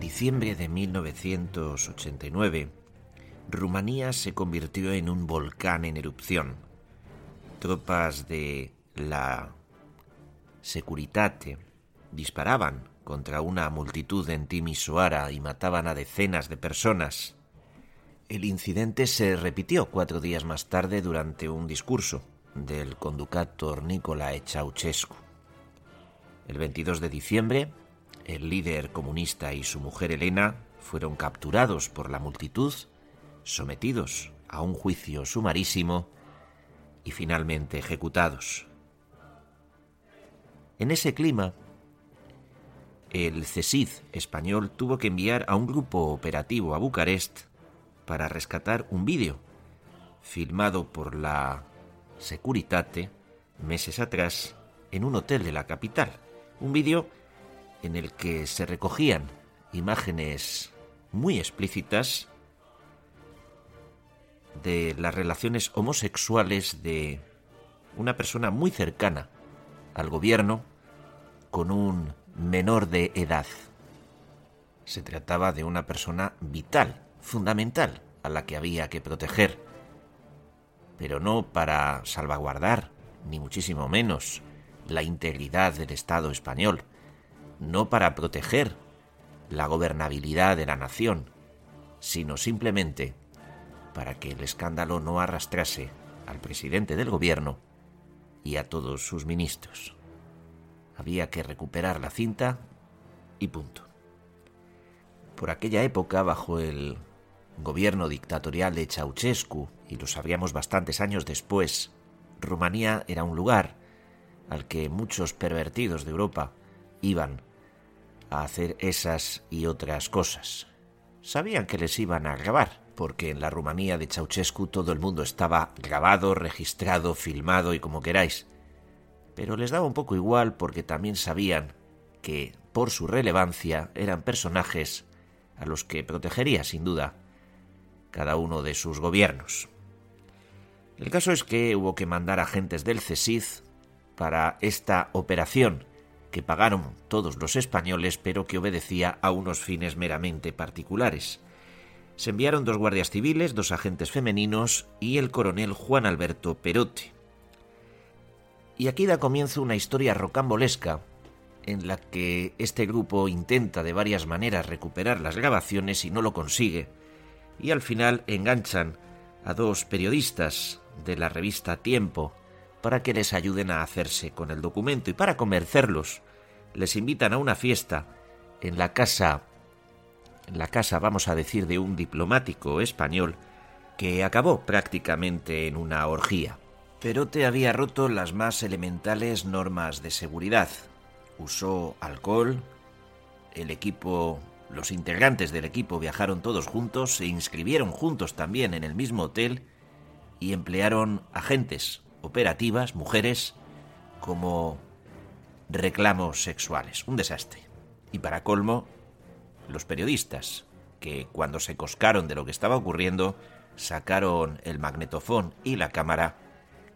diciembre de 1989, Rumanía se convirtió en un volcán en erupción. Tropas de la Securitate disparaban contra una multitud en Timisoara y mataban a decenas de personas. El incidente se repitió cuatro días más tarde durante un discurso del conductor Nicolae Ceausescu. El 22 de diciembre, el líder comunista y su mujer Elena fueron capturados por la multitud, sometidos a un juicio sumarísimo y finalmente ejecutados. En ese clima, el CESID español tuvo que enviar a un grupo operativo a Bucarest para rescatar un vídeo filmado por la Securitate meses atrás en un hotel de la capital. Un vídeo en el que se recogían imágenes muy explícitas de las relaciones homosexuales de una persona muy cercana al gobierno con un menor de edad. Se trataba de una persona vital, fundamental, a la que había que proteger, pero no para salvaguardar, ni muchísimo menos, la integridad del Estado español, no para proteger la gobernabilidad de la nación, sino simplemente para que el escándalo no arrastrase al presidente del gobierno y a todos sus ministros. Había que recuperar la cinta y punto. Por aquella época, bajo el gobierno dictatorial de Ceausescu, y lo sabíamos bastantes años después, Rumanía era un lugar al que muchos pervertidos de Europa iban a hacer esas y otras cosas. Sabían que les iban a grabar, porque en la Rumanía de Ceausescu todo el mundo estaba grabado, registrado, filmado y como queráis. Pero les daba un poco igual porque también sabían que, por su relevancia, eran personajes a los que protegería sin duda cada uno de sus gobiernos. El caso es que hubo que mandar agentes del CESID para esta operación que pagaron todos los españoles pero que obedecía a unos fines meramente particulares. Se enviaron dos guardias civiles, dos agentes femeninos y el coronel Juan Alberto Perote. Y aquí da comienzo una historia rocambolesca en la que este grupo intenta de varias maneras recuperar las grabaciones y no lo consigue, y al final enganchan a dos periodistas de la revista Tiempo para que les ayuden a hacerse con el documento y para convencerlos les invitan a una fiesta en la casa en la casa vamos a decir de un diplomático español que acabó prácticamente en una orgía. Perote había roto las más elementales normas de seguridad. Usó alcohol, el equipo los integrantes del equipo viajaron todos juntos, se inscribieron juntos también en el mismo hotel y emplearon agentes operativas, mujeres, como reclamos sexuales. Un desastre. Y para colmo, los periodistas, que cuando se coscaron de lo que estaba ocurriendo, sacaron el magnetofón y la cámara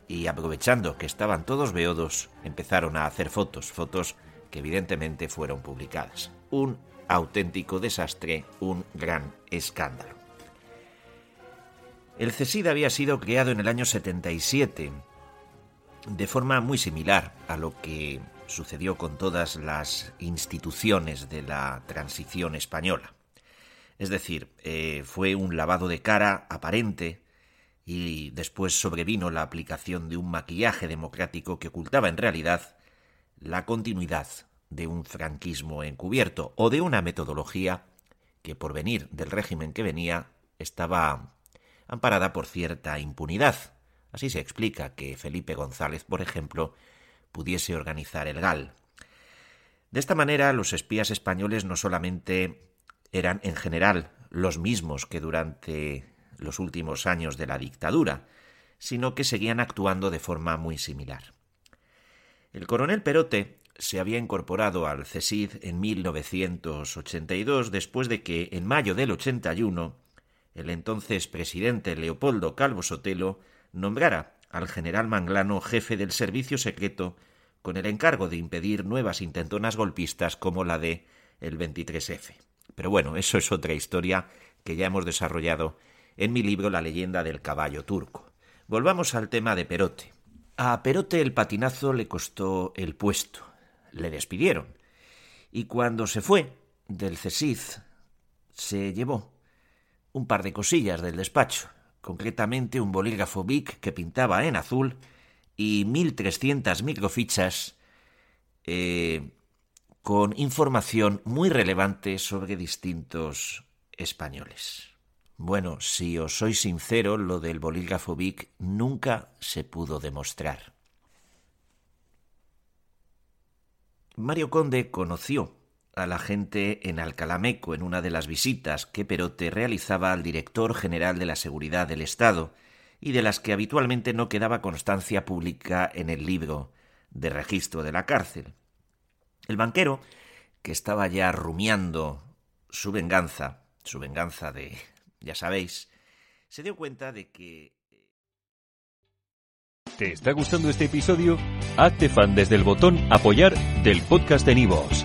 y aprovechando que estaban todos beodos, empezaron a hacer fotos, fotos que evidentemente fueron publicadas. Un auténtico desastre, un gran escándalo. El CESID había sido creado en el año 77, de forma muy similar a lo que sucedió con todas las instituciones de la transición española. Es decir, eh, fue un lavado de cara aparente y después sobrevino la aplicación de un maquillaje democrático que ocultaba en realidad la continuidad de un franquismo encubierto o de una metodología que por venir del régimen que venía estaba amparada por cierta impunidad. Así se explica que Felipe González, por ejemplo, pudiese organizar el GAL. De esta manera, los espías españoles no solamente eran en general los mismos que durante los últimos años de la dictadura, sino que seguían actuando de forma muy similar. El coronel Perote se había incorporado al CESID en 1982 después de que en mayo del 81 el entonces presidente Leopoldo Calvo Sotelo nombrara al general Manglano jefe del servicio secreto con el encargo de impedir nuevas intentonas golpistas como la de el 23F. Pero bueno, eso es otra historia que ya hemos desarrollado en mi libro La leyenda del caballo turco. Volvamos al tema de Perote. A Perote el patinazo le costó el puesto. Le despidieron. Y cuando se fue del CESID, se llevó un par de cosillas del despacho, concretamente un bolígrafo Bic que pintaba en azul y 1.300 microfichas eh, con información muy relevante sobre distintos españoles. Bueno, si os soy sincero, lo del bolígrafo Bic nunca se pudo demostrar. Mario Conde conoció a la gente en Alcalameco en una de las visitas que Perote realizaba al director general de la Seguridad del Estado y de las que habitualmente no quedaba constancia pública en el libro de registro de la cárcel. El banquero, que estaba ya rumiando su venganza, su venganza de, ya sabéis, se dio cuenta de que... ¿Te está gustando este episodio? Hazte fan desde el botón apoyar del podcast de Nivos.